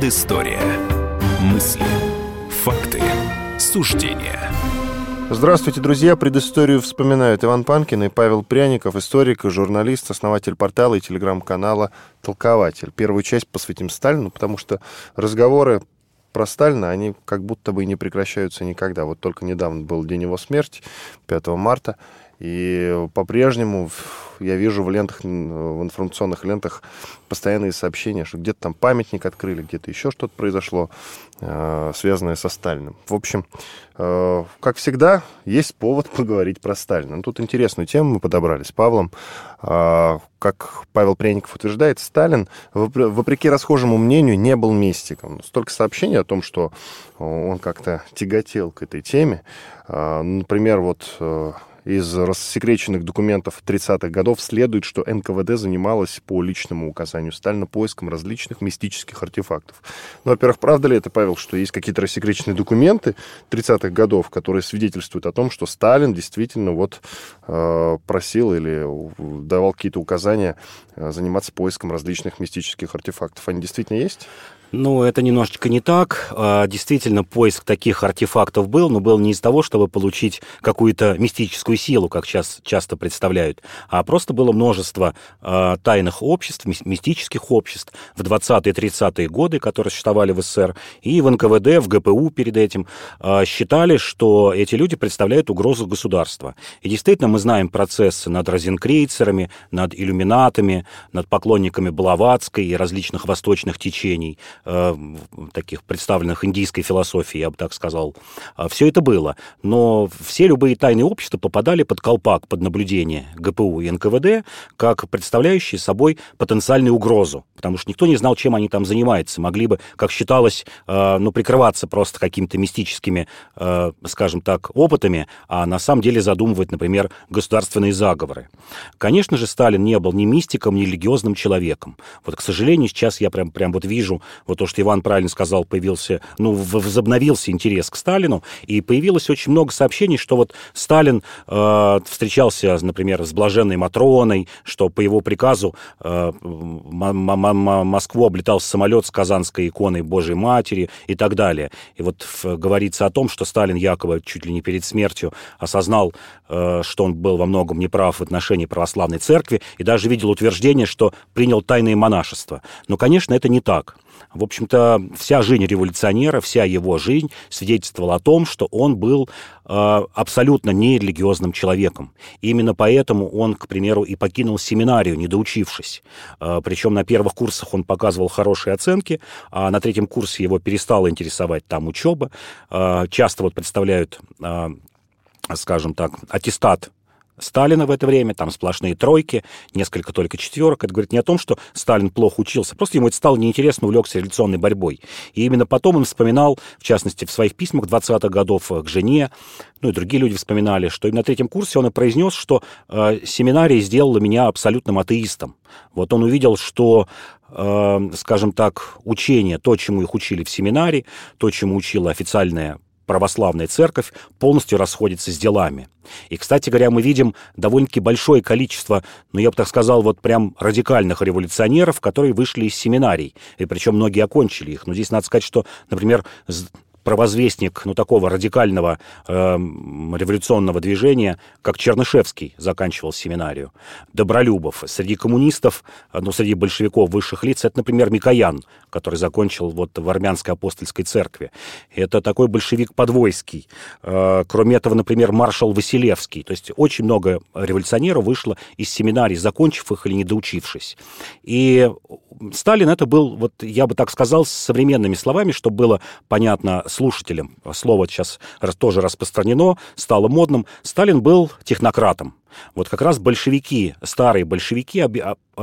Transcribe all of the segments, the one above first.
Предыстория. Мысли, факты, суждения. Здравствуйте, друзья. Предысторию вспоминают Иван Панкин и Павел Пряников, историк, журналист, основатель портала и телеграм-канала «Толкователь». Первую часть посвятим Сталину, потому что разговоры про Сталина, они как будто бы и не прекращаются никогда. Вот только недавно был день его смерти, 5 марта, и по-прежнему я вижу в лентах, в информационных лентах постоянные сообщения, что где-то там памятник открыли, где-то еще что-то произошло, э, связанное со Сталиным. В общем, э, как всегда, есть повод поговорить про Сталина. Ну, тут интересную тему мы подобрали с Павлом. Э, как Павел Пряников утверждает, Сталин, вопреки расхожему мнению, не был мистиком. Столько сообщений о том, что он как-то тяготел к этой теме. Например, вот из рассекреченных документов 30-х годов следует, что НКВД занималась по личному указанию Сталина поиском различных мистических артефактов. Ну, во-первых, правда ли это, Павел, что есть какие-то рассекреченные документы 30-х годов, которые свидетельствуют о том, что Сталин действительно вот э, просил или давал какие-то указания э, заниматься поиском различных мистических артефактов? Они действительно есть? Ну, это немножечко не так. А, действительно, поиск таких артефактов был, но был не из того, чтобы получить какую-то мистическую силу, как сейчас часто представляют, а просто было множество а, тайных обществ, мистических обществ в 20-е 30-е годы, которые существовали в СССР, и в НКВД, в ГПУ перед этим а, считали, что эти люди представляют угрозу государства. И действительно, мы знаем процессы над розенкрейцерами, над иллюминатами, над поклонниками Блаватской и различных восточных течений – таких представленных индийской философии, я бы так сказал. А, все это было. Но все любые тайные общества попадали под колпак, под наблюдение ГПУ и НКВД, как представляющие собой потенциальную угрозу. Потому что никто не знал, чем они там занимаются. Могли бы, как считалось, э, ну, прикрываться просто какими-то мистическими, э, скажем так, опытами, а на самом деле задумывать, например, государственные заговоры. Конечно же, Сталин не был ни мистиком, ни религиозным человеком. Вот, к сожалению, сейчас я прям, прям вот вижу вот то, что Иван правильно сказал, появился, ну, возобновился интерес к Сталину, и появилось очень много сообщений, что вот Сталин э, встречался, например, с блаженной Матроной, что по его приказу э, Москву облетал самолет с казанской иконой Божьей Матери и так далее. И вот говорится о том, что Сталин якобы чуть ли не перед смертью осознал, э, что он был во многом неправ в отношении православной церкви, и даже видел утверждение, что принял тайное монашество. Но, конечно, это не так. В общем-то, вся жизнь революционера, вся его жизнь свидетельствовала о том, что он был э, абсолютно нерелигиозным человеком. Именно поэтому он, к примеру, и покинул семинарию, не доучившись. Э, причем на первых курсах он показывал хорошие оценки, а на третьем курсе его перестала интересовать там учеба. Э, часто вот представляют э, скажем так, аттестат Сталина в это время, там сплошные тройки, несколько только четверок. Это говорит не о том, что Сталин плохо учился, просто ему это стало неинтересно, увлекся революционной борьбой. И именно потом он вспоминал, в частности, в своих письмах 20-х годов к жене, ну и другие люди вспоминали, что и на третьем курсе он и произнес, что э, семинария сделала меня абсолютным атеистом. Вот он увидел, что э, скажем так, учение, то, чему их учили в семинаре, то, чему учила официальная православная церковь полностью расходится с делами. И, кстати говоря, мы видим довольно-таки большое количество, ну, я бы так сказал, вот прям радикальных революционеров, которые вышли из семинарий, и причем многие окончили их. Но здесь надо сказать, что, например, провозвестник ну, такого радикального э, революционного движения, как Чернышевский заканчивал семинарию, Добролюбов. Среди коммунистов, ну, среди большевиков высших лиц, это, например, Микоян, который закончил вот в армянской апостольской церкви. Это такой большевик подвойский. Э, кроме этого, например, маршал Василевский. То есть очень много революционеров вышло из семинарий, закончив их или не доучившись. И Сталин это был, вот я бы так сказал, современными словами, чтобы было понятно слушателям. Слово сейчас тоже распространено, стало модным. Сталин был технократом. Вот как раз большевики, старые большевики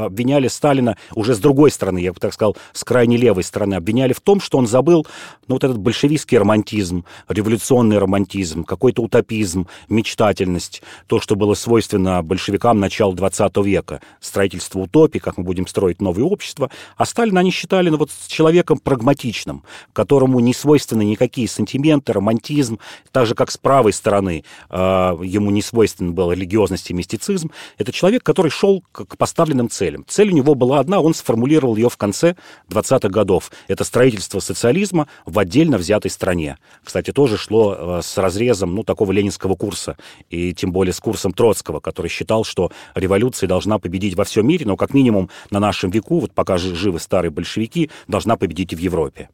обвиняли Сталина уже с другой стороны, я бы так сказал, с крайне левой стороны, обвиняли в том, что он забыл ну, вот этот большевистский романтизм, революционный романтизм, какой-то утопизм, мечтательность, то, что было свойственно большевикам начала 20 века, строительство утопии, как мы будем строить новое общество, а Сталина они считали ну, вот, человеком прагматичным, которому не свойственны никакие сантименты, романтизм, так же, как с правой стороны э, ему не свойствен был религиозный частности, мистицизм, это человек, который шел к поставленным целям. Цель у него была одна, он сформулировал ее в конце 20-х годов. Это строительство социализма в отдельно взятой стране. Кстати, тоже шло э, с разрезом ну, такого ленинского курса, и тем более с курсом Троцкого, который считал, что революция должна победить во всем мире, но как минимум на нашем веку, вот пока живы старые большевики, должна победить и в Европе.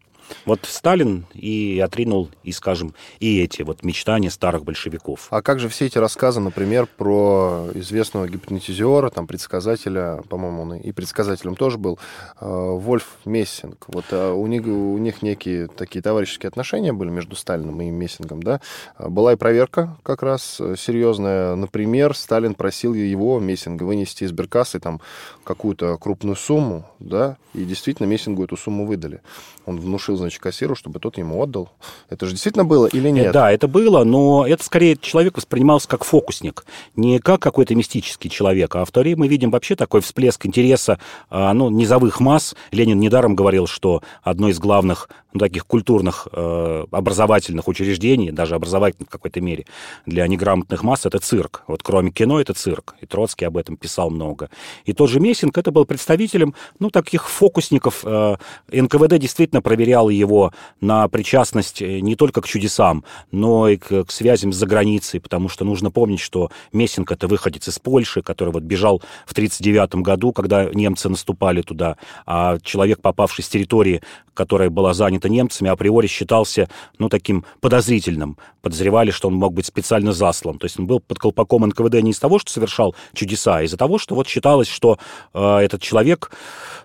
Вот Сталин и отринул, и, скажем, и эти вот мечтания старых большевиков. А как же все эти рассказы, например, про известного гипнотизера, там, предсказателя, по-моему, он и предсказателем тоже был, э, Вольф Мессинг. Вот э, у них, у них некие такие товарищеские отношения были между Сталином и Мессингом, да? Была и проверка как раз серьезная. Например, Сталин просил его, Мессинга, вынести из Беркассы там какую-то крупную сумму, да, и действительно Мессингу эту сумму выдали. Он внушил значит, кассиру, чтобы тот ему отдал. Это же действительно было или нет? Да, это было, но это скорее человек воспринимался как фокусник, не как какой-то мистический человек. А в то время мы видим вообще такой всплеск интереса а, ну, низовых масс. Ленин недаром говорил, что одно из главных ну, таких культурных э, образовательных учреждений, даже образовательных в какой-то мере, для неграмотных масс это цирк. Вот кроме кино это цирк. И Троцкий об этом писал много. И тот же Мессинг это был представителем ну, таких фокусников. Э, НКВД действительно проверял его на причастность э, не только к чудесам, но и к, к связям с границей, потому что нужно помнить, что Мессинг это выходец из Польши, который вот бежал в 1939 году, когда немцы наступали туда, а человек, попавший с территории, которая была занята немцами, априори считался, ну, таким подозрительным. Подозревали, что он мог быть специально заслан. То есть он был под колпаком НКВД не из того, что совершал чудеса, а из-за того, что вот считалось, что э, этот человек,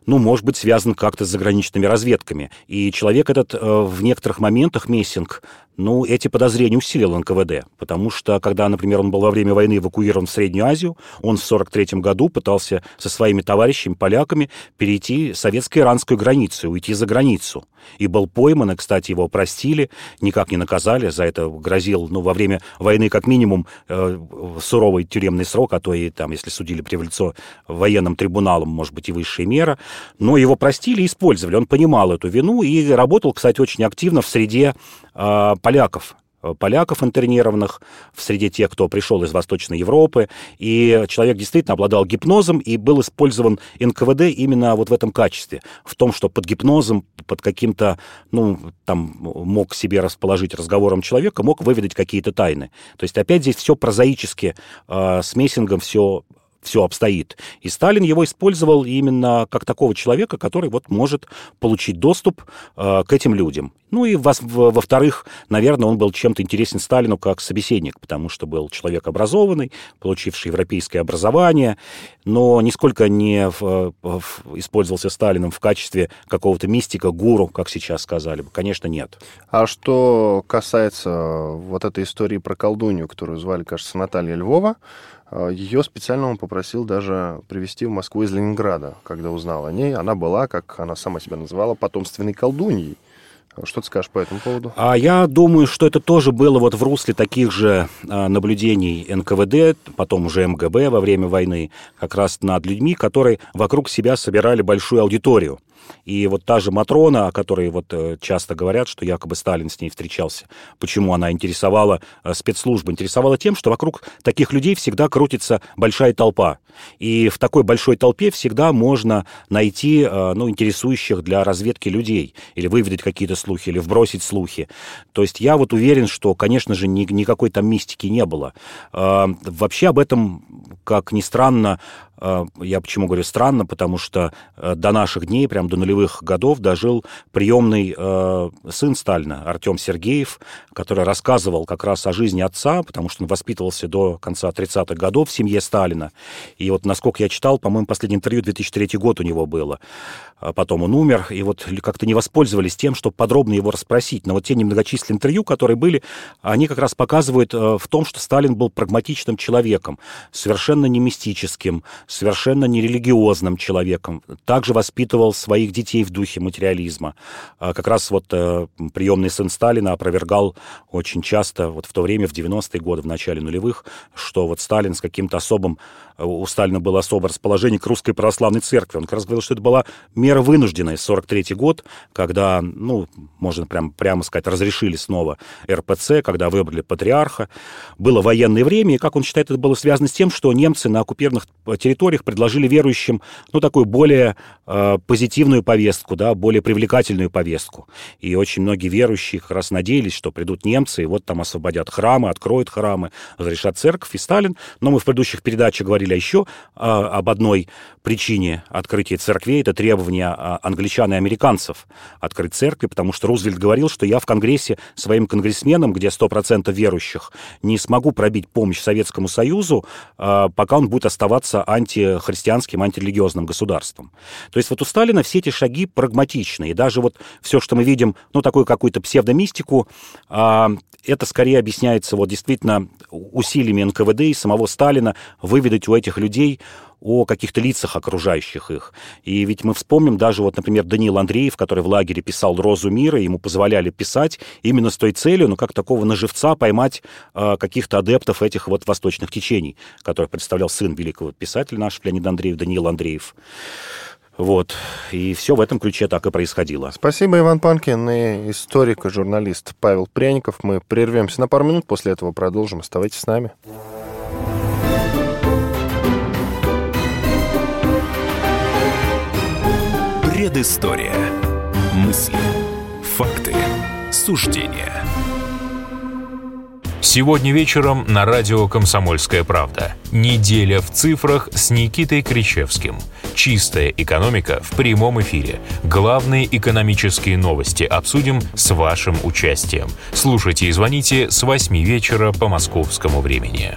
ну, может быть связан как-то с заграничными разведками. И человек этот э, в некоторых моментах, Мессинг, ну, эти подозрения усилил НКВД, потому что, когда, например, он был во время войны эвакуирован в Среднюю Азию, он в 1943 году пытался со своими товарищами, поляками, перейти советско-иранскую границу, уйти за границу. И был пойман, и, кстати, его простили, никак не наказали, за это грозил, ну, во время войны как минимум э, суровый тюремный срок, а то и там, если судили по революционным военным трибуналам, может быть, и высшая мера. Но его простили и использовали. Он понимал эту вину и работал, кстати, очень активно в среде э, поляков, э, поляков интернированных в среде тех, кто пришел из Восточной Европы. И человек действительно обладал гипнозом и был использован НКВД именно вот в этом качестве. В том, что под гипнозом, под каким-то, ну, там, мог себе расположить разговором человека, мог выведать какие-то тайны. То есть опять здесь все прозаически, э, с Мессингом все все обстоит. И Сталин его использовал именно как такого человека, который вот может получить доступ э, к этим людям. Ну и во-вторых, наверное, он был чем-то интересен Сталину как собеседник, потому что был человек образованный, получивший европейское образование, но нисколько не в, в, использовался Сталином в качестве какого-то мистика, гуру, как сейчас сказали бы. Конечно, нет. А что касается вот этой истории про колдунью, которую звали, кажется, Наталья Львова, Ее специально он попросил даже привезти в Москву из Ленинграда, когда узнал о ней. Она была, как она сама себя называла, потомственной колдуньей. Что ты скажешь по этому поводу? А я думаю, что это тоже было вот в русле таких же а, наблюдений НКВД, потом уже МГБ во время войны, как раз над людьми, которые вокруг себя собирали большую аудиторию. И вот та же Матрона, о которой вот э, часто говорят, что якобы Сталин с ней встречался, почему она интересовала э, спецслужбы? Интересовала тем, что вокруг таких людей всегда крутится большая толпа. И в такой большой толпе всегда можно найти э, ну, интересующих для разведки людей, или выведать какие-то слухи, или вбросить слухи. То есть я вот уверен, что, конечно же, ни, никакой там мистики не было. Вообще об этом, как ни странно, Э, я почему говорю странно, потому что э, до наших дней, прям до нулевых годов, дожил приемный э, сын Сталина, Артем Сергеев, который рассказывал как раз о жизни отца, потому что он воспитывался до конца 30-х годов в семье Сталина. И вот, насколько я читал, по-моему, последнее интервью 2003 год у него было. А потом он умер, и вот как-то не воспользовались тем, чтобы подробно его расспросить. Но вот те немногочисленные интервью, которые были, они как раз показывают в том, что Сталин был прагматичным человеком, совершенно не мистическим, совершенно нерелигиозным человеком. Также воспитывал своих детей в духе материализма. А как раз вот э, приемный сын Сталина опровергал очень часто, вот в то время, в 90-е годы, в начале нулевых, что вот Сталин с каким-то особым у Сталина было особое расположение к русской православной церкви. Он как раз говорил, что это была мера вынужденная, 43 год, когда, ну, можно прям, прямо сказать, разрешили снова РПЦ, когда выбрали патриарха. Было военное время, и, как он считает, это было связано с тем, что немцы на оккупированных территориях предложили верующим, ну, такую более э, позитивную повестку, да, более привлекательную повестку. И очень многие верующие как раз надеялись, что придут немцы, и вот там освободят храмы, откроют храмы, разрешат церковь. И Сталин, но мы в предыдущих передачах говорили говорили еще а, об одной причине открытия церквей, это требование а, англичан и американцев открыть церкви, потому что Рузвельт говорил, что я в Конгрессе своим конгрессменам, где 100% верующих, не смогу пробить помощь Советскому Союзу, а, пока он будет оставаться антихристианским, антирелигиозным государством. То есть вот у Сталина все эти шаги прагматичны, и даже вот все, что мы видим, ну, такую какую-то псевдомистику, а, это скорее объясняется вот действительно усилиями НКВД и самого Сталина выведать у этих людей о каких-то лицах окружающих их. И ведь мы вспомним даже вот, например, Даниил Андреев, который в лагере писал «Розу мира», ему позволяли писать именно с той целью, ну, как такого наживца поймать э, каких-то адептов этих вот восточных течений, которых представлял сын великого писателя наш Леонид Андреев, Даниил Андреев. Вот. И все в этом ключе так и происходило. Спасибо, Иван Панкин и историк и журналист Павел Пряников. Мы прервемся на пару минут, после этого продолжим. Оставайтесь с нами. Предыстория. Мысли. Факты. Суждения. Сегодня вечером на радио «Комсомольская правда». Неделя в цифрах с Никитой Кричевским. Чистая экономика в прямом эфире. Главные экономические новости обсудим с вашим участием. Слушайте и звоните с 8 вечера по московскому времени.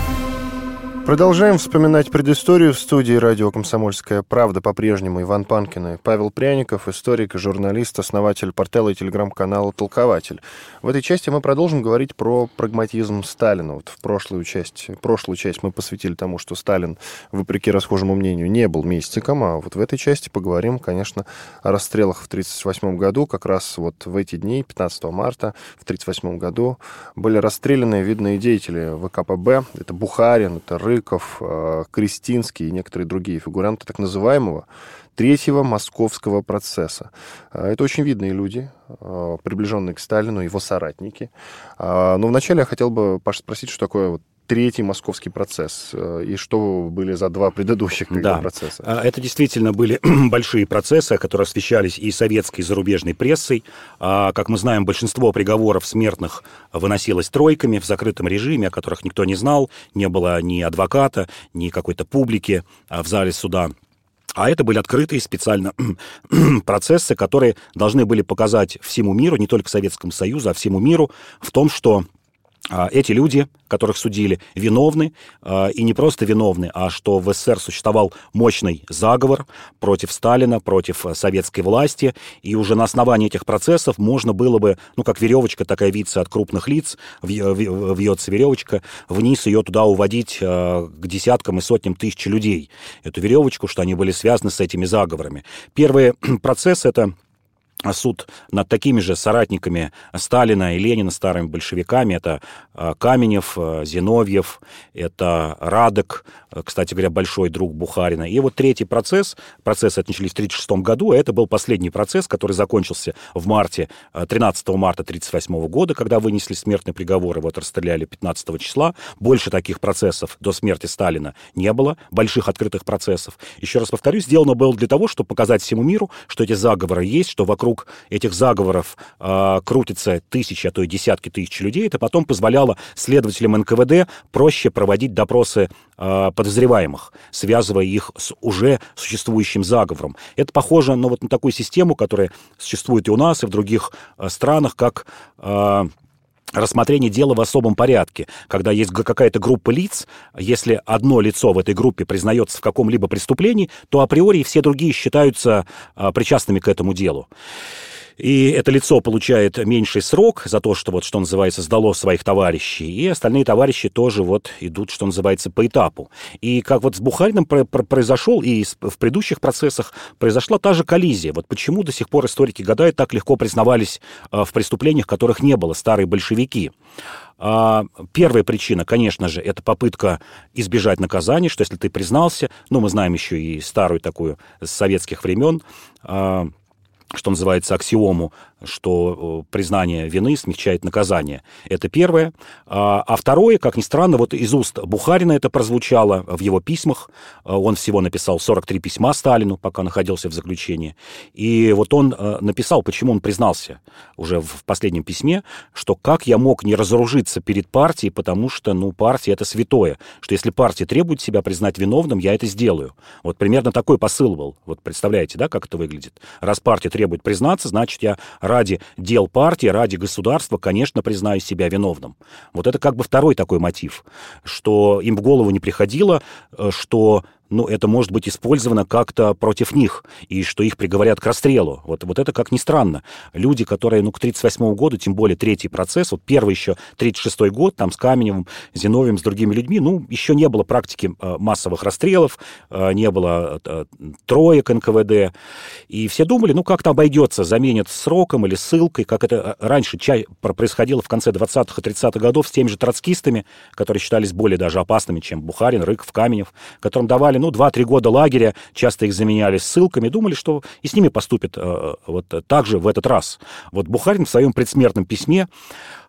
Продолжаем вспоминать предысторию в студии радио «Комсомольская правда». По-прежнему Иван Панкин и Павел Пряников, историк и журналист, основатель портала и телеграм-канала «Толкователь». В этой части мы продолжим говорить про прагматизм Сталина. Вот в прошлую часть, прошлую часть мы посвятили тому, что Сталин, вопреки расхожему мнению, не был мистиком, а вот в этой части поговорим, конечно, о расстрелах в 1938 году. Как раз вот в эти дни, 15 марта в 1938 году, были расстреляны видные деятели ВКПБ. Это Бухарин, это Ры, Рыков, э, Кристинский и некоторые другие фигуранты так называемого третьего московского процесса. Э, это очень видные люди, э, приближенные к Сталину, его соратники. Но вначале я хотел бы, Паша, спросить, что такое вот третий московский процесс. Э, и что были за два предыдущих да. процесса? А, это действительно были большие процессы, которые освещались и советской, и зарубежной прессой. А, как мы знаем, большинство приговоров смертных выносилось тройками в закрытом режиме, о которых никто не знал. Не было ни адвоката, ни какой-то публики а, в зале суда. А это были открытые специально процессы, которые должны были показать всему миру, не только Советскому Союзу, а всему миру в том, что эти люди, которых судили, виновны, а, и не просто виновны, а что в СССР существовал мощный заговор против Сталина, против э, советской власти, и уже на основании этих процессов можно было бы, ну, как веревочка такая виться от крупных лиц, вьется веревочка, вниз ее туда уводить э, к десяткам и сотням тысяч людей, эту веревочку, что они были связаны с этими заговорами. Первый процесс — это суд над такими же соратниками Сталина и Ленина, старыми большевиками. Это э, Каменев, э, Зиновьев, это Радок, кстати говоря, большой друг Бухарина. И вот третий процесс, процессы начались в 1936 году, а это был последний процесс, который закончился в марте, 13 марта 1938 года, когда вынесли смертный приговор, и вот расстреляли 15 числа. Больше таких процессов до смерти Сталина не было, больших открытых процессов. Еще раз повторюсь, сделано было для того, чтобы показать всему миру, что эти заговоры есть, что вокруг вокруг этих заговоров э, крутится тысячи, а то и десятки тысяч людей, это потом позволяло следователям НКВД проще проводить допросы э, подозреваемых, связывая их с уже существующим заговором. Это похоже ну, вот на такую систему, которая существует и у нас, и в других э, странах, как... Э, рассмотрение дела в особом порядке, когда есть какая-то группа лиц, если одно лицо в этой группе признается в каком-либо преступлении, то априори все другие считаются а, причастными к этому делу. И это лицо получает меньший срок за то, что, вот, что называется, сдало своих товарищей, и остальные товарищи тоже вот идут, что называется, по этапу. И как вот с Бухарином про про произошел, и в предыдущих процессах произошла та же коллизия. Вот почему до сих пор историки гадают, так легко признавались э, в преступлениях, которых не было, старые большевики. А, первая причина, конечно же, это попытка избежать наказания, что если ты признался, ну, мы знаем еще и старую такую с советских времен, а, что называется, аксиому что признание вины смягчает наказание. Это первое. А, а второе, как ни странно, вот из уст Бухарина это прозвучало в его письмах. А, он всего написал 43 письма Сталину, пока находился в заключении. И вот он э, написал, почему он признался уже в последнем письме, что как я мог не разоружиться перед партией, потому что, ну, партия это святое, что если партия требует себя признать виновным, я это сделаю. Вот примерно такой посыл был. Вот представляете, да, как это выглядит? Раз партия требует признаться, значит, я ради дел партии, ради государства, конечно, признаю себя виновным. Вот это как бы второй такой мотив, что им в голову не приходило, э, что ну, это может быть использовано как-то против них, и что их приговорят к расстрелу. Вот, вот это как ни странно. Люди, которые, ну, к 1938 году, тем более третий процесс, вот первый еще 1936 год, там с Каменевым, Зиновьем, с другими людьми, ну, еще не было практики э, массовых расстрелов, э, не было э, троек НКВД, и все думали, ну, как-то обойдется, заменят сроком или ссылкой, как это раньше чай происходило в конце 20-х и 30-х годов с теми же троцкистами, которые считались более даже опасными, чем Бухарин, Рыков, Каменев, которым давали ну, 2-3 года лагеря, часто их заменяли ссылками, думали, что и с ними поступят э, вот так же в этот раз. Вот Бухарин в своем предсмертном письме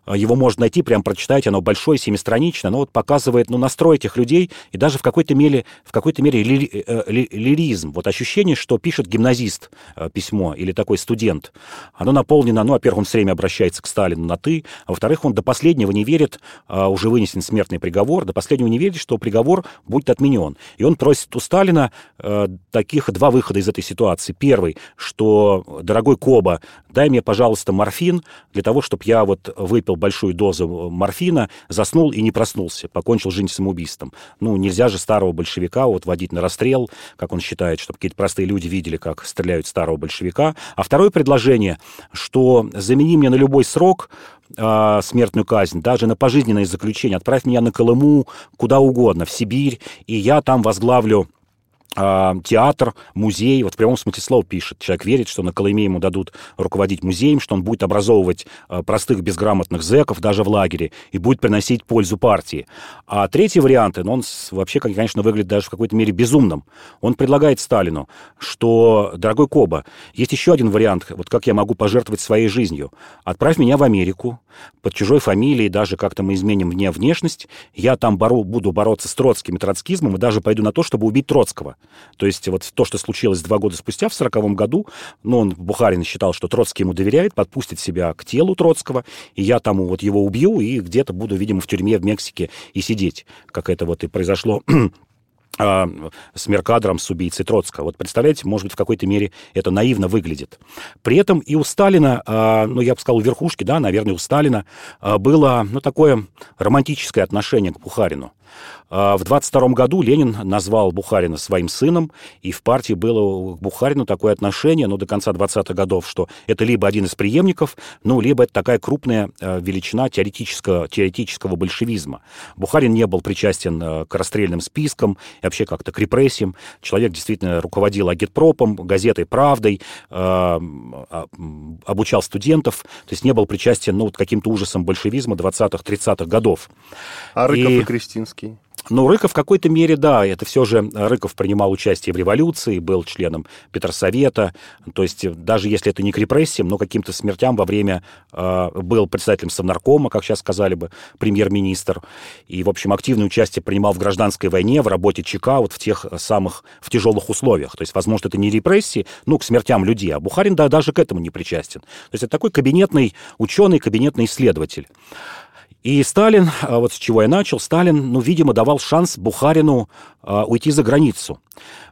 а, его можно найти, прям прочитать, оно большое, семистраничное, оно вот показывает ну, настрой этих людей и даже в какой-то мере, в какой-то мере ли, э, ли, лиризм. Вот ощущение, что пишет гимназист э, письмо или такой студент. Оно наполнено, ну, во-первых, он все время обращается к Сталину на «ты», а во-вторых, он до последнего не верит, уже вынесен смертный приговор, до последнего не верит, что приговор будет отменен. И он просит у Сталина э, таких два выхода из этой ситуации. Первый, что, дорогой Коба, дай мне, пожалуйста, морфин для того, чтобы я вот выпил большую дозу морфина, заснул и не проснулся, покончил жизнь самоубийством. Ну, нельзя же старого большевика вот водить на расстрел, как он считает, чтобы какие-то простые люди видели, как стреляют старого большевика. А второе предложение, что замени мне на любой срок э, смертную казнь, даже на пожизненное заключение, отправь меня на Колыму, куда угодно, в Сибирь, и я там возглавлю а, театр, музей, вот в прямом смысле слова пишет. Человек верит, что на Колыме ему дадут руководить музеем, что он будет образовывать а, простых безграмотных зэков даже в лагере и будет приносить пользу партии. А третий вариант, ну, он вообще, конечно, выглядит даже в какой-то мере безумным. Он предлагает Сталину, что, дорогой Коба, есть еще один вариант, вот как я могу пожертвовать своей жизнью. Отправь меня в Америку под чужой фамилией, даже как-то мы изменим мне внешность, я там бору, буду бороться с троцким и троцкизмом и даже пойду на то, чтобы убить Троцкого. То есть вот то, что случилось два года спустя, в сороковом году, ну, он, Бухарин считал, что Троцкий ему доверяет, подпустит себя к телу Троцкого, и я там вот его убью, и где-то буду, видимо, в тюрьме в Мексике и сидеть, как это вот и произошло а, с Меркадром, с убийцей Троцкого. Вот представляете, может быть, в какой-то мере это наивно выглядит. При этом и у Сталина, а, ну, я бы сказал, у верхушки, да, наверное, у Сталина а, было, ну, такое романтическое отношение к Бухарину. А, в 22 году Ленин назвал Бухарина своим сыном, и в партии было к Бухарину такое отношение, ну, до конца 20-х годов, что это либо один из преемников, ну, либо это такая крупная а, величина теоретического, теоретического большевизма. Бухарин не был причастен а, к расстрельным спискам, и вообще как-то к репрессиям. Человек действительно руководил агитпропом, газетой «Правдой», обучал студентов, то есть не был причастен, ну, к каким-то ужасам большевизма 20-30-х годов. А Рыков и, и Крестинский? Ну, Рыков в какой-то мере, да, это все же Рыков принимал участие в революции, был членом Петросовета, то есть даже если это не к репрессиям, но каким-то смертям во время э, был председателем Совнаркома, как сейчас сказали бы, премьер-министр, и, в общем, активное участие принимал в гражданской войне, в работе ЧК, вот в тех самых, в тяжелых условиях. То есть, возможно, это не репрессии, ну, к смертям людей, а Бухарин да, даже к этому не причастен. То есть это такой кабинетный ученый, кабинетный исследователь. И Сталин, а, вот с чего я начал, Сталин, ну, видимо, давал шанс Бухарину а, уйти за границу.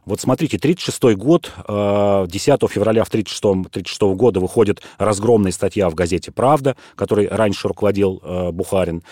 Вот смотрите, 1936 год, 10 а, февраля 1936 года выходит разгромная статья в газете «Правда», которой раньше руководил а, Бухарин.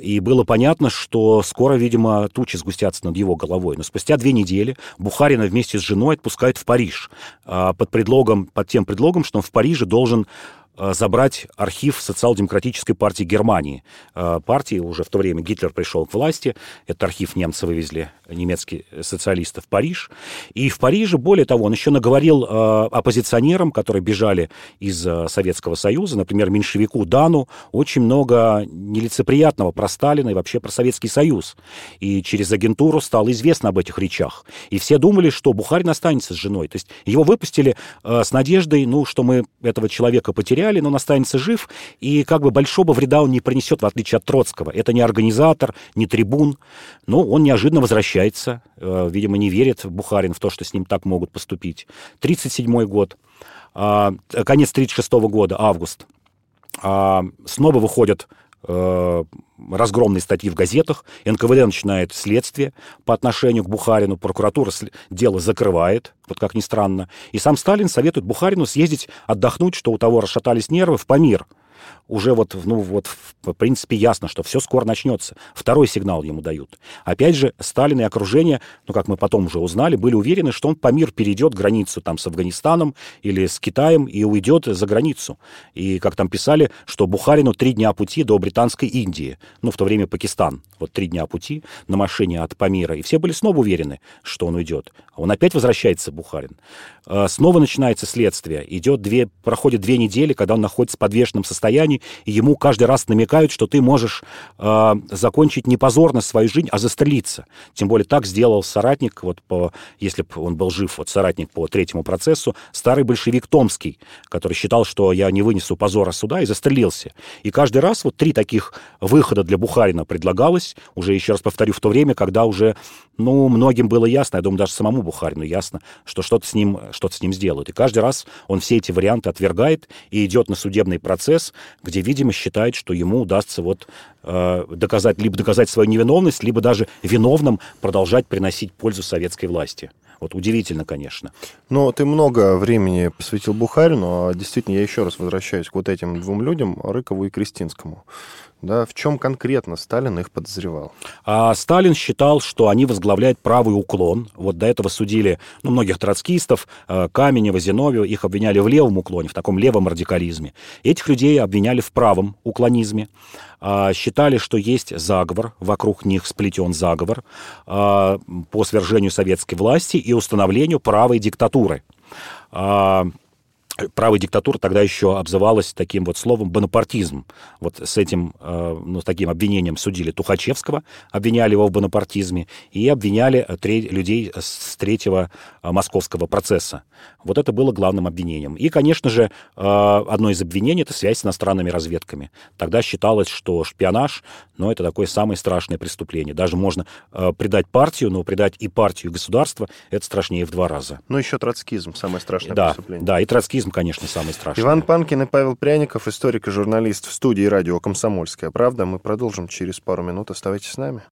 И было понятно, что скоро, видимо, тучи сгустятся над его головой. Но спустя две недели Бухарина вместе с женой отпускают в Париж под, предлогом, под тем предлогом, что он в Париже должен Э, забрать архив социал-демократической партии Германии. Э, партии уже в то время Гитлер пришел к власти, этот архив немцы вывезли, немецкие социалисты, в Париж. И в Париже, более того, он еще наговорил э, оппозиционерам, которые бежали из Советского Союза, например, меньшевику Дану, очень много нелицеприятного про Сталина и вообще про Советский Союз. И через агентуру стало известно об этих речах. И все думали, что Бухарин останется с женой. То есть его выпустили с надеждой, ну, что мы этого человека потеряли, потеряли, но он останется жив, и как бы большого вреда он не принесет, в отличие от Троцкого. Это не организатор, не трибун, но он неожиданно возвращается, э, видимо, не верит Бухарин в то, что с ним так могут поступить. 37 год, а, конец 36 года, август. А, снова выходят э, разгромные статьи в газетах, НКВД начинает следствие по отношению к Бухарину, прокуратура дело закрывает, вот как ни странно, и сам Сталин советует Бухарину съездить отдохнуть, что у того расшатались нервы, в Памир – уже вот, ну, вот, в принципе, ясно, что все скоро начнется. Второй сигнал ему дают. Опять же, Сталин и окружение, ну, как мы потом уже узнали, были уверены, что он по мир перейдет границу там с Афганистаном или с Китаем и уйдет за границу. И, как там писали, что Бухарину три дня пути до Британской Индии, ну, в то время Пакистан, вот три дня пути на машине от Памира. И все были снова уверены, что он уйдет. Он опять возвращается, Бухарин. А, снова начинается следствие. Идет две, проходит две недели, когда он находится в подвешенном состоянии, и ему каждый раз намекают, что ты можешь э, закончить не позорно свою жизнь, а застрелиться. Тем более так сделал соратник, вот по, если бы он был жив, вот соратник по третьему процессу, старый большевик Томский, который считал, что я не вынесу позора суда, и застрелился. И каждый раз вот три таких выхода для Бухарина предлагалось, уже еще раз повторю, в то время, когда уже, ну, многим было ясно, я думаю, даже самому Бухарину ясно, что что-то с ним, что-то с ним сделают. И каждый раз он все эти варианты отвергает и идет на судебный процесс, где, видимо, считает, что ему удастся вот э, доказать, либо доказать свою невиновность, либо даже виновным продолжать приносить пользу советской власти. Вот удивительно, конечно. Но ты много времени посвятил Бухарину, а действительно я еще раз возвращаюсь к вот этим двум людям, Рыкову и Кристинскому. Да, в чем конкретно Сталин их подозревал? А Сталин считал, что они возглавляют правый уклон. Вот до этого судили ну, многих троцкистов, э, Каменева, Зиновьева, их обвиняли в левом уклоне, в таком левом радикализме. Этих людей обвиняли в правом уклонизме. А, считали, что есть заговор, вокруг них сплетен заговор а, по свержению советской власти и установлению правой диктатуры. А, правая диктатура тогда еще обзывалась таким вот словом бонапартизм. Вот с этим, э, ну, с таким обвинением судили Тухачевского, обвиняли его в бонапартизме, и обвиняли людей с третьего э, московского процесса. Вот это было главным обвинением. И, конечно же, э, одно из обвинений – это связь с иностранными разведками. Тогда считалось, что шпионаж, ну, это такое самое страшное преступление. Даже можно предать партию, но предать и партию, и государство – это страшнее в два раза. Ну, еще троцкизм – самое страшное да, преступление. Да, и троцкизм, конечно, самый страшный. Иван Панкин и Павел Пряников, историк и журналист в студии радио «Комсомольская правда». Мы продолжим через пару минут. Оставайтесь с нами.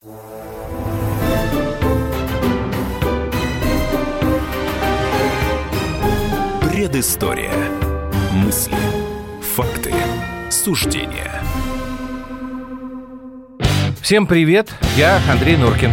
Предыстория. Мысли. Факты. Суждения. Всем привет, я Андрей Нуркин.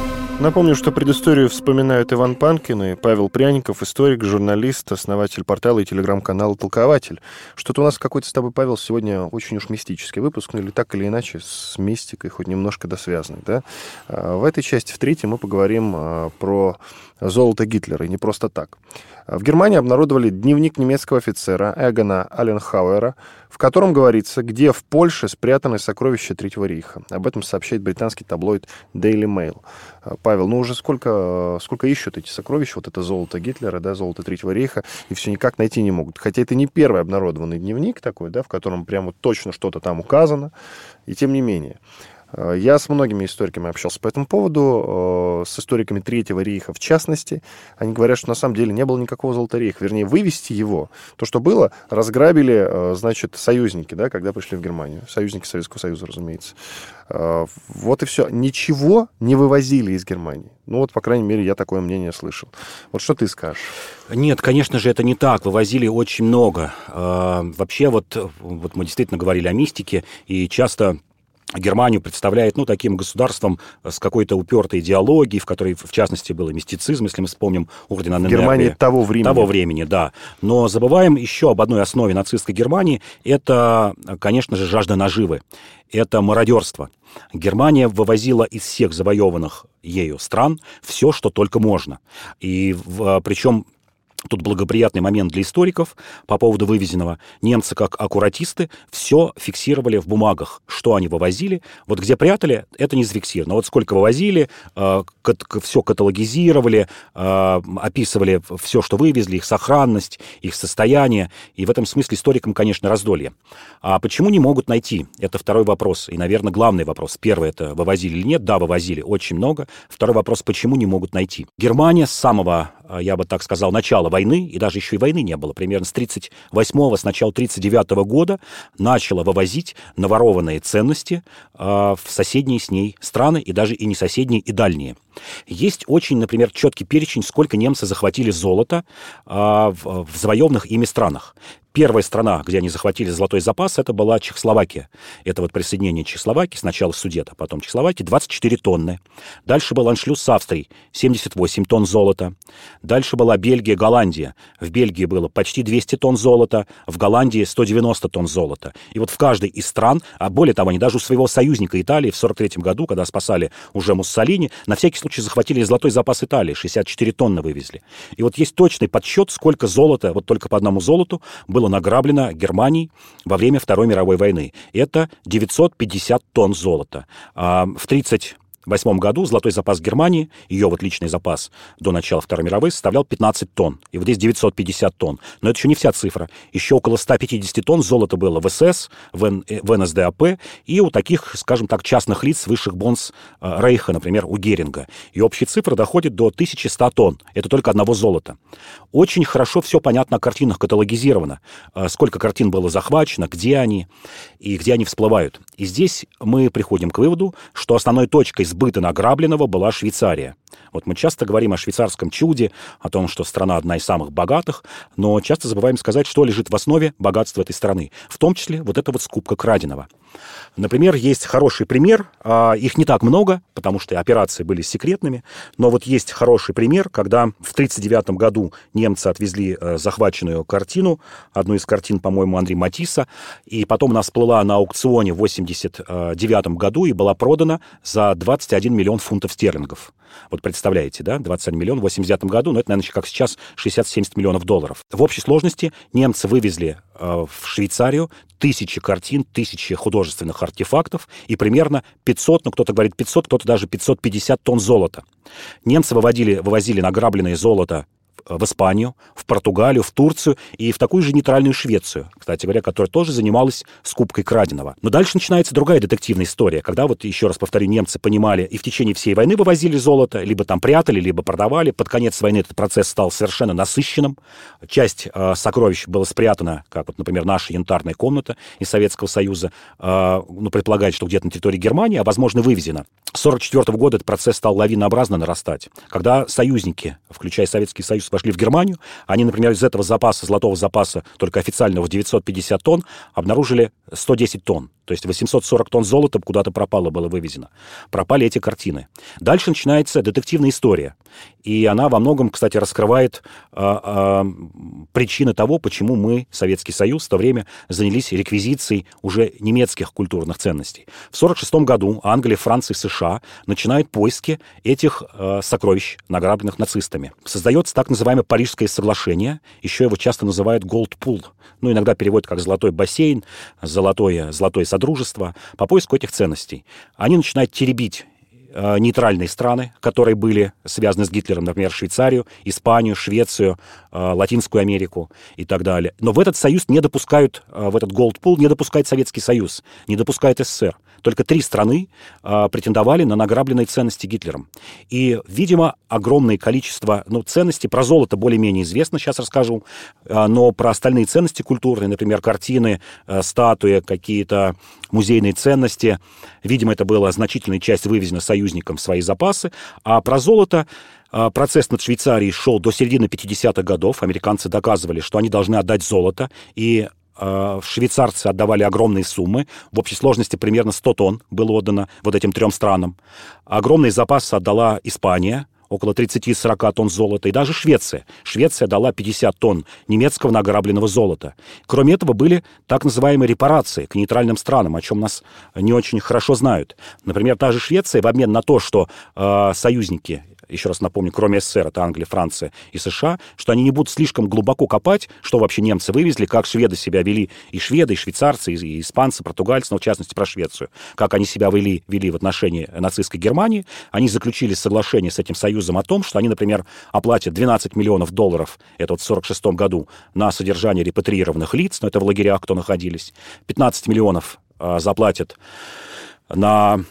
Напомню, что предысторию вспоминают Иван Панкин и Павел Пряников, историк, журналист, основатель портала и телеграм-канала «Толкователь». Что-то у нас какой-то с тобой, Павел, сегодня очень уж мистический выпуск, ну или так или иначе с мистикой хоть немножко досвязанный, да? А, в этой части, в третьей, мы поговорим а, про золото Гитлера, и не просто так. В Германии обнародовали дневник немецкого офицера Эгона Аленхауэра, в котором говорится, где в Польше спрятаны сокровища Третьего рейха. Об этом сообщает британский таблоид Daily Mail. Павел, ну уже сколько, сколько ищут эти сокровища, вот это золото Гитлера, да, золото Третьего рейха, и все никак найти не могут. Хотя это не первый обнародованный дневник такой, да, в котором прямо точно что-то там указано, и тем не менее. Э, я с многими историками общался по этому поводу, э, с историками Третьего рейха в частности. Они говорят, что на самом деле не было никакого Золотого рейха. Вернее, вывести его, то, что было, разграбили, э, значит, союзники, да, когда пришли в Германию. Союзники Советского Союза, разумеется. Вот и все. Ничего не вывозили из Германии. Ну вот, по крайней мере, я такое мнение слышал. Вот что ты скажешь? Нет, конечно же, это не так. Вывозили очень много. Вообще, вот, вот мы действительно говорили о мистике, и часто Германию представляет, ну, таким государством с какой-то упертой идеологией, в которой, в частности, был мистицизм, если мы вспомним ордена ННР. Германии того времени. Того времени, да. Но забываем еще об одной основе нацистской Германии. Это, конечно же, жажда наживы. Это мародерство. Германия вывозила из всех завоеванных ею стран все, что только можно. И причем Тут благоприятный момент для историков по поводу вывезенного. Немцы, как аккуратисты, все фиксировали в бумагах, что они вывозили. Вот где прятали, это не зафиксировано. Вот сколько вывозили, э, все каталогизировали, э, описывали все, что вывезли, их сохранность, их состояние. И в этом смысле историкам, конечно, раздолье. А почему не могут найти? Это второй вопрос. И, наверное, главный вопрос. Первый – это вывозили или нет? Да, вывозили очень много. Второй вопрос – почему не могут найти? Германия с самого а, я бы так сказал, начала войны, и даже еще и войны не было, примерно с 38-го, с начала 39-го года начала вывозить наворованные ценности э, в соседние с ней страны, и даже и не соседние, и дальние. Есть очень, например, четкий перечень, сколько немцы захватили золота в, в завоеванных ими странах. Первая страна, где они захватили золотой запас, это была Чехословакия. Это вот присоединение Чехословакии, сначала Судета, потом Чехословакии, 24 тонны. Дальше был аншлюз с Австрией, 78 тонн золота. Дальше была Бельгия, Голландия. В Бельгии было почти 200 тонн золота, в Голландии 190 тонн золота. И вот в каждой из стран, а более того, они даже у своего союзника Италии в 43 году, когда спасали уже Муссолини, на всякий случай захватили золотой запас Италии, 64 тонны вывезли. И вот есть точный подсчет, сколько золота, вот только по одному золоту, было было награблено Германией во время Второй мировой войны. Это 950 тонн золота. А в 30 1938 году золотой запас Германии, ее вот личный запас до начала Второй мировой, составлял 15 тонн. И вот здесь 950 тонн. Но это еще не вся цифра. Еще около 150 тонн золота было в СС, в, э, в НСДАП и у таких, скажем так, частных лиц высших бонс э, Рейха, например, у Геринга. И общая цифра доходит до 1100 тонн. Это только одного золота. Очень хорошо все понятно о картинах каталогизировано. Э, сколько картин было захвачено, где они и где они всплывают. И здесь мы приходим к выводу, что основной точкой сбыта награбленного была Швейцария. Вот мы часто говорим о швейцарском чуде, о том, что страна одна из самых богатых, но часто забываем сказать, что лежит в основе богатства этой страны. В том числе вот эта вот скупка краденого. Например, есть хороший пример, а, их не так много, потому что операции были секретными, но вот есть хороший пример, когда в 1939 году немцы отвезли э, захваченную картину, одну из картин, по-моему, Андрея Матисса, и потом она всплыла на аукционе в 1989 году и была продана за 21 миллион фунтов стерлингов. Вот представляете, да, 21 миллион в 89 году, ну это, наверное, как сейчас 60-70 миллионов долларов. В общей сложности немцы вывезли э, в Швейцарию тысячи картин, тысячи художественных артефактов и примерно 500, ну кто-то говорит 500, кто-то даже 550 тонн золота. Немцы выводили, вывозили награбленное золото в Испанию, в Португалию, в Турцию и в такую же нейтральную Швецию, кстати говоря, которая тоже занималась скупкой краденого. Но дальше начинается другая детективная история, когда вот, еще раз повторю, немцы понимали и в течение всей войны вывозили золото, либо там прятали, либо продавали. Под конец войны этот процесс стал совершенно насыщенным. Часть э, сокровищ была спрятана, как вот, например, наша янтарная комната из Советского Союза, э, ну, предполагает, что где-то на территории Германии, а, возможно, вывезена. С 1944 года этот процесс стал лавинообразно нарастать. Когда союзники, включая Советский Союз, пошли в Германию, они, например, из этого запаса, золотого запаса, только официального 950 тонн, обнаружили 110 тонн. То есть 840 тонн золота куда-то пропало, было вывезено. Пропали эти картины. Дальше начинается детективная история. И она во многом, кстати, раскрывает а, а, причины того, почему мы, Советский Союз, в то время занялись реквизицией уже немецких культурных ценностей. В 1946 году Англия, Франция США начинают поиски этих а, сокровищ, награбленных нацистами. Создается так называемое Парижское соглашение, еще его часто называют Gold Pool, ну, иногда переводят как «золотой бассейн», «золотое, золотое содружество», по поиску этих ценностей. Они начинают теребить Э, нейтральные страны, которые были связаны с Гитлером, например, Швейцарию, Испанию, Швецию, э, Латинскую Америку и так далее. Но в этот союз не допускают, э, в этот Gold Pool не допускает Советский Союз, не допускает СССР. Только три страны претендовали на награбленные ценности Гитлером. И, видимо, огромное количество ну, ценностей, про золото более-менее известно, сейчас расскажу, но про остальные ценности культурные, например, картины, статуи, какие-то музейные ценности, видимо, это была значительная часть вывезена союзникам свои запасы. А про золото Процесс над Швейцарией шел до середины 50-х годов. Американцы доказывали, что они должны отдать золото. И э, швейцарцы отдавали огромные суммы. В общей сложности примерно 100 тонн было отдано вот этим трем странам. Огромные запасы отдала Испания – около 30-40 тонн золота, и даже Швеция. Швеция дала 50 тонн немецкого награбленного золота. Кроме этого, были так называемые репарации к нейтральным странам, о чем нас не очень хорошо знают. Например, та же Швеция в обмен на то, что э, союзники еще раз напомню, кроме СССР, это Англия, Франция и США, что они не будут слишком глубоко копать, что вообще немцы вывезли, как шведы себя вели, и шведы, и швейцарцы, и испанцы, португальцы, но в частности про Швецию, как они себя вели, вели в отношении нацистской Германии. Они заключили соглашение с этим союзом о том, что они, например, оплатят 12 миллионов долларов, это вот в 1946 году, на содержание репатриированных лиц, но это в лагерях, кто находились, 15 миллионов э, заплатят на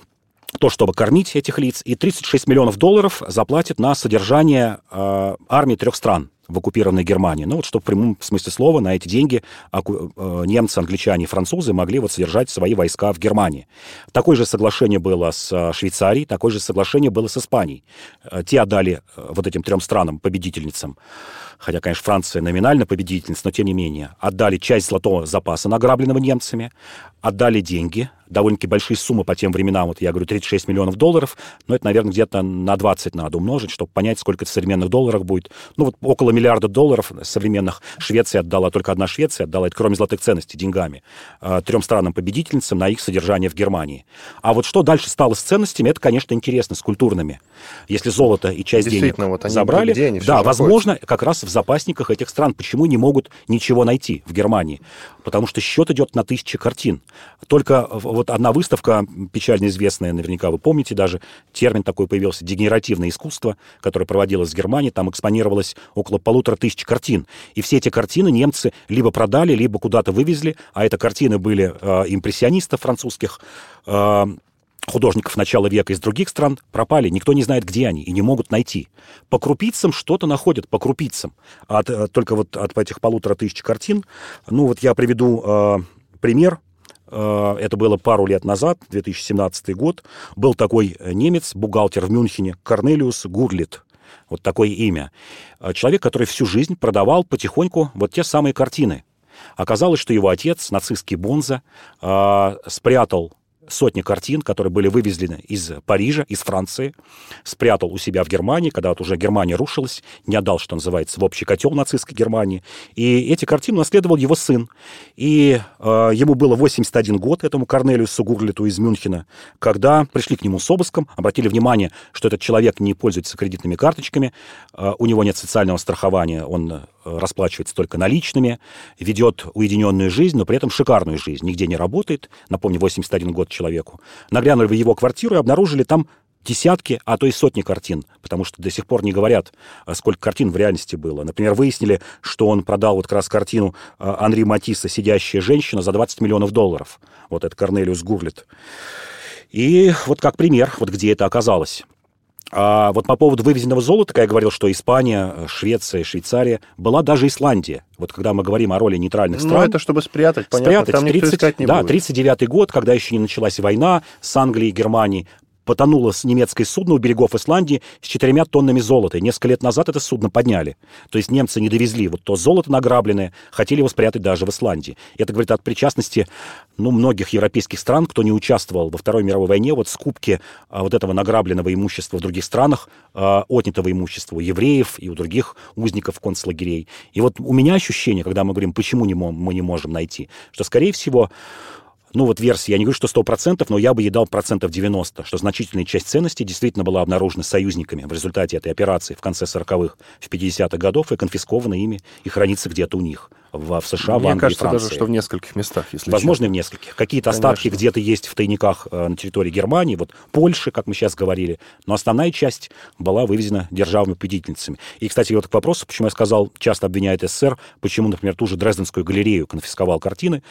то, чтобы кормить этих лиц, и 36 миллионов долларов заплатит на содержание э, армии трех стран в оккупированной Германии. Ну вот, чтобы в прямом смысле слова на эти деньги э, немцы, англичане французы могли вот содержать свои войска в Германии. Такое же соглашение было с э, Швейцарией, такое же соглашение было с Испанией. Э, те отдали вот этим трем странам, победительницам, хотя, конечно, Франция номинально победительница, но тем не менее, отдали часть золотого запаса, награбленного немцами, отдали деньги, довольно-таки большие суммы по тем временам, вот я говорю, 36 миллионов долларов, но это, наверное, где-то на 20 надо умножить, чтобы понять, сколько это в современных долларах будет. Ну, вот около миллиарда долларов современных Швеция отдала, только одна Швеция отдала, это кроме золотых ценностей, деньгами, э, трем странам-победительницам на их содержание в Германии. А вот что дальше стало с ценностями, это, конечно, интересно, с культурными. Если золото и часть денег вот они забрали, где они да, возможно, как раз в запасниках этих стран. Почему не могут ничего найти в Германии? Потому что счет идет на тысячи картин. Только вот одна выставка, печально известная, наверняка вы помните даже, термин такой появился, дегенеративное искусство, которое проводилось в Германии, там экспонировалось около полутора тысяч картин. И все эти картины немцы либо продали, либо куда-то вывезли, а это картины были э, импрессионистов французских, э, художников начала века из других стран. Пропали, никто не знает, где они, и не могут найти. По крупицам что-то находят, по крупицам. От, э, только вот от этих полутора тысяч картин, ну вот я приведу э, пример, э, это было пару лет назад, 2017 год, был такой немец, бухгалтер в Мюнхене, Корнелиус Гурлит, вот такое имя. Э, человек, который всю жизнь продавал потихоньку вот те самые картины. Оказалось, что его отец, нацистский Бонза, э, спрятал сотни картин, которые были вывезены из Парижа, из Франции, спрятал у себя в Германии, когда вот уже Германия рушилась, не отдал, что называется, в общий котел нацистской Германии. И эти картины наследовал его сын. И э, ему было 81 год, этому Корнелиусу Гурлиту из Мюнхена, когда пришли к нему с обыском, обратили внимание, что этот человек не пользуется кредитными карточками, э, у него нет социального страхования, он э, расплачивается только наличными, ведет уединенную жизнь, но при этом шикарную жизнь, нигде не работает. Напомню, 81 год человеку. Наглянули в его квартиру и обнаружили там десятки, а то и сотни картин, потому что до сих пор не говорят, а, сколько картин в реальности было. Например, выяснили, что он продал вот как раз картину а, Анри Матисса «Сидящая женщина» за 20 миллионов долларов. Вот это Корнелиус Гурлит. И вот как пример, вот где это оказалось. А вот по поводу вывезенного золота, как я говорил, что Испания, Швеция, Швейцария, была даже Исландия. Вот когда мы говорим о роли нейтральных ну, стран... Ну, это чтобы спрятать, понятно, спрятать. там 30, искать не Да, будет. 39-й год, когда еще не началась война с Англией и Германией, потонуло немецкое судно у берегов Исландии с четырьмя тоннами золота. несколько лет назад это судно подняли. То есть немцы не довезли вот то золото награбленное, хотели его спрятать даже в Исландии. Это говорит о причастности ну, многих европейских стран, кто не участвовал во Второй мировой войне, вот скупки а, вот этого награбленного имущества в других странах, а, отнятого имущества у евреев и у других узников концлагерей. И вот у меня ощущение, когда мы говорим, почему не мы не можем найти, что, скорее всего, ну вот версия, я не говорю, что 100%, но я бы ей дал процентов 90, что значительная часть ценностей действительно была обнаружена союзниками в результате этой операции в конце 40-х, в 50-х годов и конфискована ими и хранится где-то у них в, в США, Мне в Англии, кажется, Франции. даже, что в нескольких местах, если Возможно, честно. в нескольких. Какие-то остатки где-то есть в тайниках э, на территории Германии, вот Польши, как мы сейчас говорили, но основная часть была вывезена державными победительницами. И, кстати, вот к вопросу, почему я сказал, часто обвиняют СССР, почему, например, ту же Дрезденскую галерею конфисковал картины,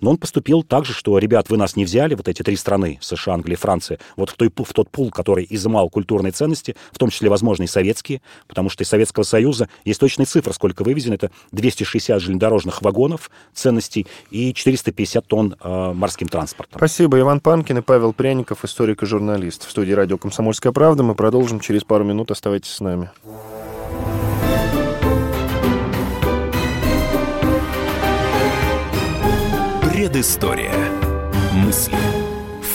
но он поступил так же, что, ребят, вы нас не взяли, вот эти три страны, США, Англия, Франция, вот в, той, в тот пул, который изымал культурные ценности, в том числе, возможно, и советские, потому что из Советского Союза есть точная цифра, сколько вывезено, это 260 железнодорожных вагонов ценностей и 450 тонн э, морским транспортом. Спасибо. Иван Панкин и Павел Пряников, историк и журналист. В студии радио «Комсомольская правда». Мы продолжим через пару минут. Оставайтесь с нами. Предыстория. Мысли,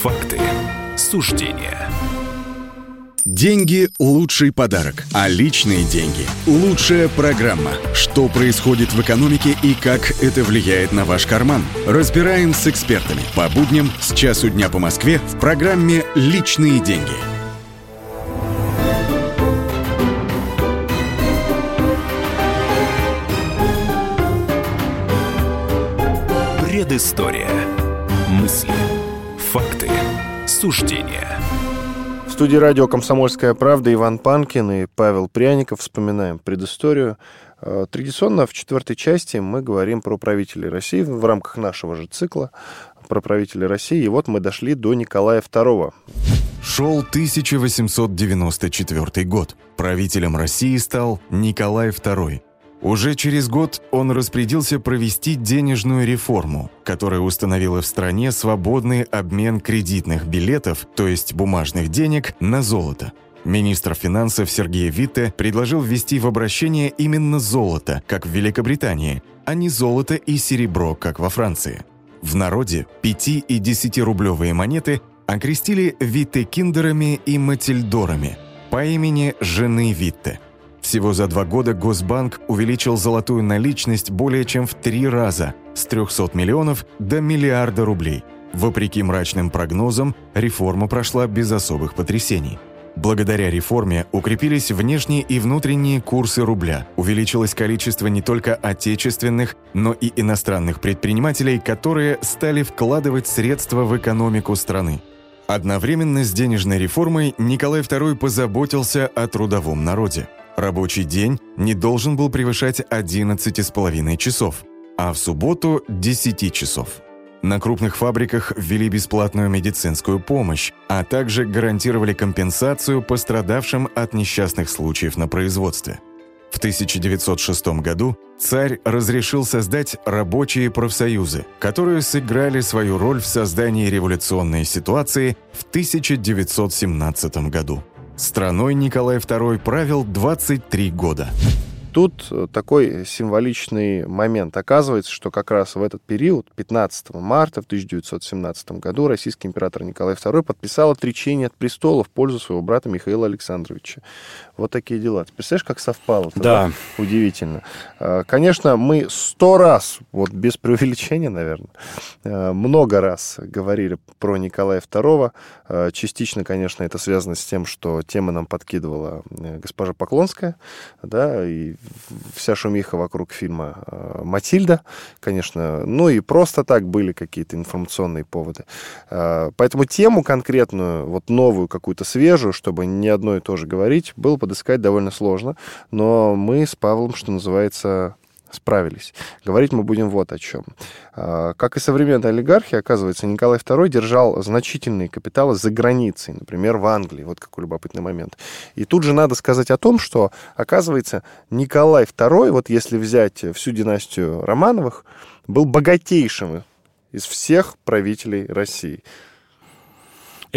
факты, суждения. Деньги – лучший подарок, а личные деньги – лучшая программа. Что происходит в экономике и как это влияет на ваш карман? Разбираем с экспертами по будням с часу дня по Москве в программе «Личные деньги». Предыстория. Мысли, факты, суждения. В студии радио «Комсомольская правда» Иван Панкин и Павел Пряников. Вспоминаем предысторию. Э, Традиционно в четвертой части мы говорим про правителей России в рамках нашего же цикла про правителей России. И вот мы дошли до Николая II. Шел 1894 год. Правителем России стал Николай II. Уже через год он распорядился провести денежную реформу, которая установила в стране свободный обмен кредитных билетов, то есть бумажных денег, на золото. Министр финансов Сергей Витте предложил ввести в обращение именно золото, как в Великобритании, а не золото и серебро, как во Франции. В народе 5 и 10-рублевые монеты окрестили Витте-киндерами и Матильдорами по имени жены Витте. Всего за два года Госбанк увеличил золотую наличность более чем в три раза с 300 миллионов до миллиарда рублей. Вопреки мрачным прогнозам, реформа прошла без особых потрясений. Благодаря реформе укрепились внешние и внутренние курсы рубля, увеличилось количество не только отечественных, но и иностранных предпринимателей, которые стали вкладывать средства в экономику страны. Одновременно с денежной реформой Николай II позаботился о трудовом народе. Рабочий день не должен был превышать 11,5 часов, а в субботу – 10 часов. На крупных фабриках ввели бесплатную медицинскую помощь, а также гарантировали компенсацию пострадавшим от несчастных случаев на производстве. В 1906 году царь разрешил создать рабочие профсоюзы, которые сыграли свою роль в создании революционной ситуации в 1917 году. Страной Николай II правил 23 года. Тут э, такой символичный момент. Оказывается, что как раз в этот период, 15 марта в 1917 году, российский император Николай II подписал отречение от престола в пользу своего брата Михаила Александровича. Вот такие дела. Ты представляешь, как совпало? Да. Удивительно. Э, Конечно, мы сто раз, вот без преувеличения, наверное, э, много раз говорили про Николая II. Э, Частично, конечно, это связано с тем, что тема нам подкидывала госпожа Поклонская, да, и вся шумиха вокруг фильма э, «Матильда», конечно, ну и просто так были какие-то информационные поводы. Э, Поэтому тему конкретную, вот новую какую-то свежую, чтобы не одно и то же говорить, было подыскать довольно сложно, но мы с Павлом, что называется, справились. Говорить мы будем вот о чем. А, Как и современные олигархи, оказывается, Николай II держал значительные капиталы за границей, например, в Англии. Вот какой любопытный момент. И тут же надо сказать о том, что, оказывается, Николай II, вот если взять всю династию Романовых, был богатейшим из всех правителей России.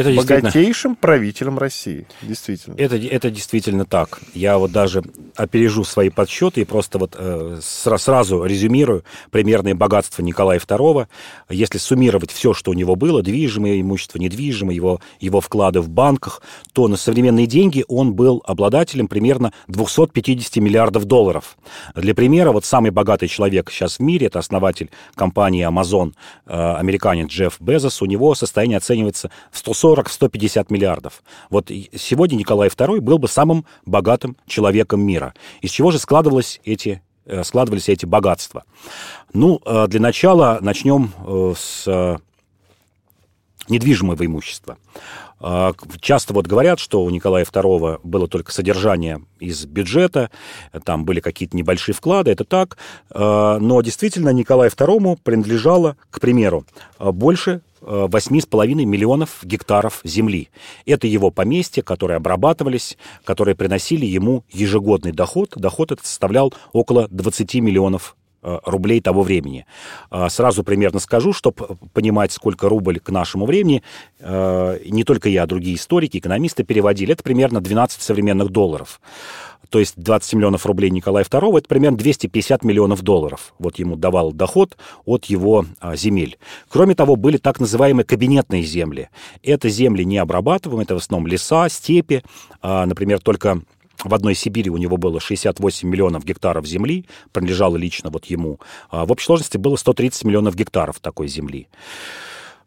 Это богатейшим правителем России. Действительно. Это, это действительно так. Я вот даже опережу свои подсчеты и просто вот э, сра- сразу резюмирую примерные богатства Николая II. Если суммировать все, что у него было, движимое имущество, недвижимое, его, его вклады в банках, то на современные деньги он был обладателем примерно 250 миллиардов долларов. Для примера, вот самый богатый человек сейчас в мире, это основатель компании Amazon, э, американец Джефф Безос, у него состояние оценивается в 140-150 миллиардов. Вот сегодня Николай II был бы самым богатым человеком мира. Из чего же складывались эти, э, складывались эти богатства? Ну, э, для начала начнем э, с недвижимого имущества. Часто вот говорят, что у Николая II было только содержание из бюджета, там были какие-то небольшие вклады, это так, но действительно Николаю II принадлежало, к примеру, больше 8,5 миллионов гектаров земли. Это его поместья, которые обрабатывались, которые приносили ему ежегодный доход. Доход этот составлял около 20 миллионов э, рублей того времени. А, Сразу примерно скажу, чтобы понимать, сколько рубль к нашему времени, э, не только я, а другие историки, экономисты переводили, это примерно 12 современных долларов. То есть 20 миллионов рублей Николая II, это примерно 250 миллионов долларов. Вот ему давал доход от его а, земель. Кроме того, были так называемые кабинетные земли. Это земли не обрабатываемые, это в основном леса, степи. А, Например, только в одной Сибири у него было 68 миллионов гектаров земли, принадлежало лично вот ему. А в общей сложности было 130 миллионов гектаров такой земли.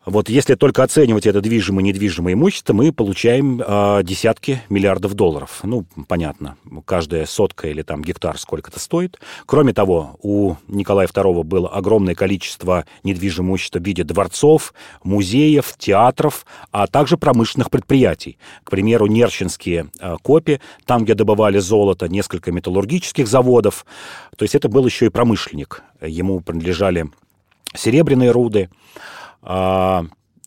Вот если только оценивать это движимое и недвижимое имущество, мы получаем а, десятки миллиардов долларов. Ну, понятно, каждая сотка или там гектар сколько-то стоит. Кроме того, у Николая II было огромное количество недвижимого имущества в виде дворцов, музеев, театров, а также промышленных предприятий. К примеру, Нерчинские а, копи, там, где добывали золото, несколько металлургических заводов. То есть это был еще и промышленник. Ему принадлежали серебряные руды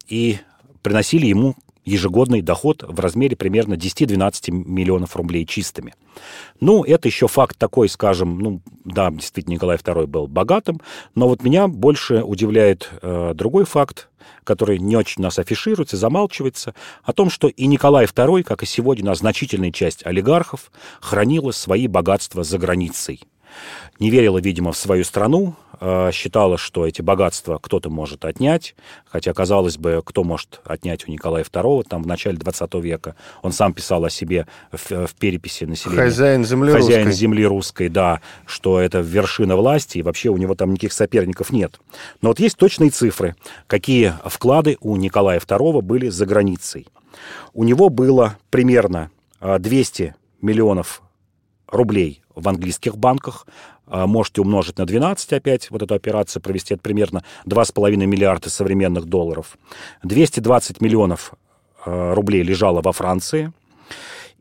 и приносили ему ежегодный доход в размере примерно 10-12 миллионов рублей чистыми. Ну, это еще факт такой, скажем, ну, да, действительно, Николай II был богатым, но вот меня больше удивляет э, другой факт, который не очень у нас афишируется, замалчивается, о том, что и Николай II, как и сегодня значительная часть олигархов, хранила свои богатства за границей не верила, видимо, в свою страну, э, считала, что эти богатства кто-то может отнять, хотя, казалось бы, кто может отнять у Николая II, там, в начале 20 века. Он сам писал о себе в, в переписи населения. Хозяин земли Хозяин русской. земли русской, да, что это вершина власти, и вообще у него там никаких соперников нет. Но вот есть точные цифры, какие вклады у Николая II были за границей. У него было примерно а, 200 миллионов рублей в английских банках. А, Можете умножить на 12 опять, вот эту операцию провести, это примерно 2,5 миллиарда современных долларов. 220 миллионов а, рублей лежало во Франции.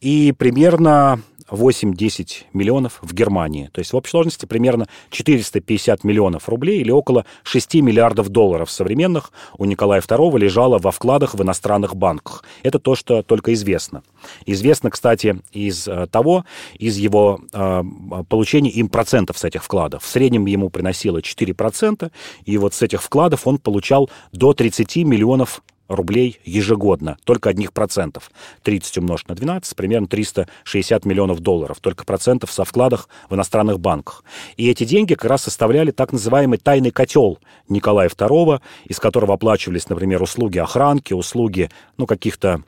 И примерно 8-10 миллионов в Германии. То есть в общей сложности примерно 450 миллионов рублей или около 6 миллиардов долларов современных у Николая II лежало во вкладах в иностранных банках. Это то, что только известно. Известно, кстати, из э, того, из его э, получения им процентов с этих вкладов. В среднем ему приносило 4%, и вот с этих вкладов он получал до 30 миллионов рублей ежегодно, только одних процентов. 30 умножить на 12, примерно 360 миллионов долларов, только процентов со вкладах в иностранных банках. И эти деньги как раз составляли так называемый тайный котел Николая II, из которого оплачивались, например, услуги охранки, услуги, ну, каких-то,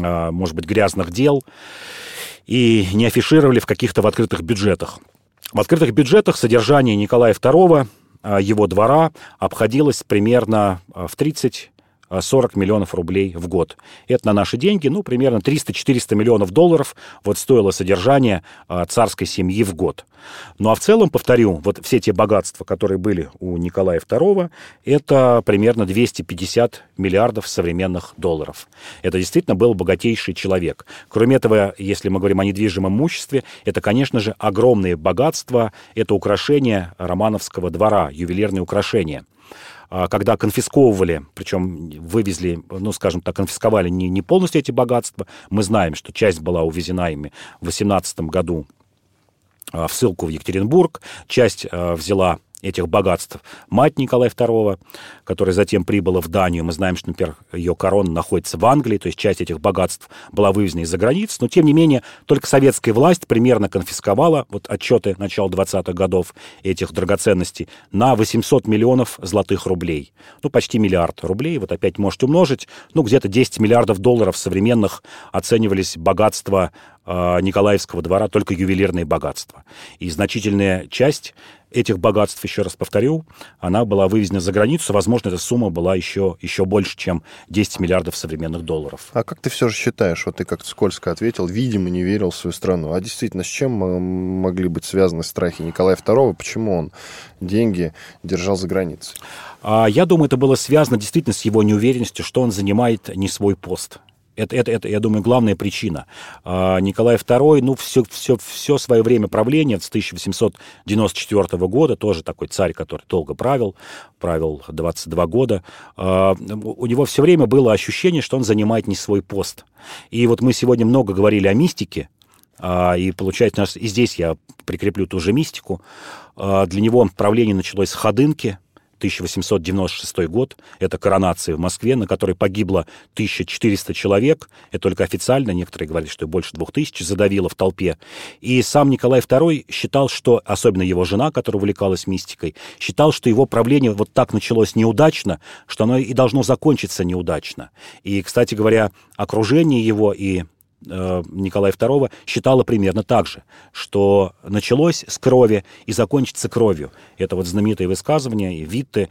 а, может быть, грязных дел, и не афишировали в каких-то в открытых бюджетах. В открытых бюджетах содержание Николая II, а, его двора, обходилось примерно а, в 30 40 миллионов рублей в год. Это на наши деньги, ну, примерно 300-400 миллионов долларов вот стоило содержание а, царской семьи в год. Ну, а в целом, повторю, вот все те богатства, которые были у Николая II, это примерно 250 миллиардов современных долларов. Это действительно был богатейший человек. Кроме этого, если мы говорим о недвижимом имуществе, это, конечно же, огромные богатства, это украшения Романовского двора, ювелирные украшения когда конфисковывали, причем вывезли, ну, скажем так, конфисковали не, не полностью эти богатства. Мы знаем, что часть была увезена ими в 18 году а, в ссылку в Екатеринбург, часть а, взяла этих богатств. Мать Николая II, которая затем прибыла в Данию, мы знаем, что, например, ее корона находится в Англии, то есть часть этих богатств была вывезена из-за границ, но, тем не менее, только советская власть примерно конфисковала, вот отчеты начала 20-х годов этих драгоценностей, на 800 миллионов золотых рублей. Ну, почти миллиард рублей, вот опять можете умножить, ну, где-то 10 миллиардов долларов современных оценивались богатства э, Николаевского двора, только ювелирные богатства. И значительная часть этих богатств, еще раз повторю, она была вывезена за границу. Возможно, эта сумма была еще, еще больше, чем 10 миллиардов современных долларов. А как ты все же считаешь, вот ты как-то скользко ответил, видимо, не верил в свою страну. А действительно, с чем могли быть связаны страхи Николая II? Почему он деньги держал за границей? А, я думаю, это было связано действительно с его неуверенностью, что он занимает не свой пост. Это, это, это, я думаю, главная причина. А, Николай II, ну, все, все, все свое время правления, с 1894 года, тоже такой царь, который долго правил, правил 22 года, а, у него все время было ощущение, что он занимает не свой пост. И вот мы сегодня много говорили о мистике, а, и получается, и здесь я прикреплю ту же мистику. Для него правление началось с Ходынки, 1896 год. Это коронация в Москве, на которой погибло 1400 человек. Это только официально. Некоторые говорят, что больше 2000 задавило в толпе. И сам Николай II считал, что, особенно его жена, которая увлекалась мистикой, считал, что его правление вот так началось неудачно, что оно и должно закончиться неудачно. И, кстати говоря, окружение его и Николая II считала примерно так же, что началось с крови и закончится кровью. Это вот знаменитое высказывание, и Витте,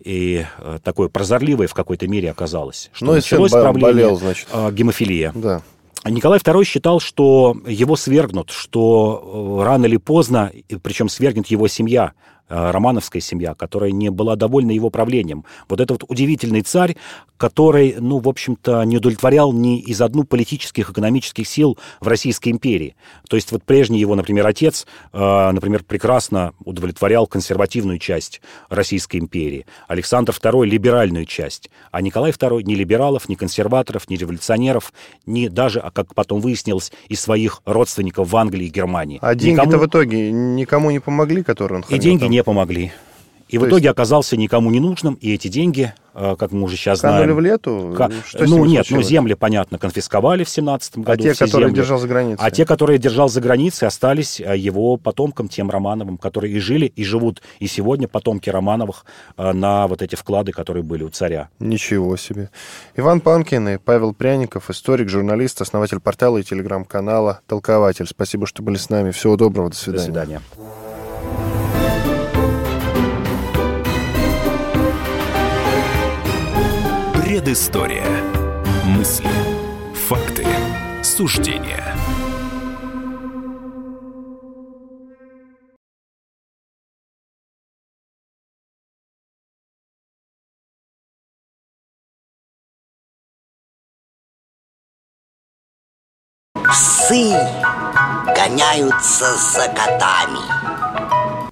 и э, такое прозорливое в какой-то мере оказалось. Что ну, началось правление болел, значит. Э, гемофилия. Да. Николай II считал, что его свергнут, что рано или поздно, причем свергнет его семья, Э, романовская семья, которая не была довольна его правлением. Вот этот вот удивительный царь, который, ну, в общем-то, не удовлетворял ни из одну политических, экономических сил в Российской империи. То есть вот прежний его, например, отец, э, например, прекрасно удовлетворял консервативную часть Российской империи, Александр II — либеральную часть, а Николай II — ни либералов, ни консерваторов, ни революционеров, ни даже, а как потом выяснилось, из своих родственников в Англии и Германии. А деньги-то никому... в итоге никому не помогли, которые он хранил? И деньги там? не помогли. И То в итоге есть... оказался никому не нужным, и эти деньги, э, как мы уже сейчас Канули знаем... в лету? К... ну, нет, ну, земли, понятно, конфисковали в 17 году. А те, которые земли. держал за границей? А те, которые держал за границей, остались э, его потомкам, тем Романовым, которые и жили, и живут, и сегодня потомки Романовых э, на вот эти вклады, которые были у царя. Ничего себе. Иван Панкин и Павел Пряников, историк, журналист, основатель портала и телеграм-канала «Толкователь». Спасибо, что были с нами. Всего доброго, до свидания. До свидания. Предыстория. Мысли, факты, суждения. Псы гоняются за котами.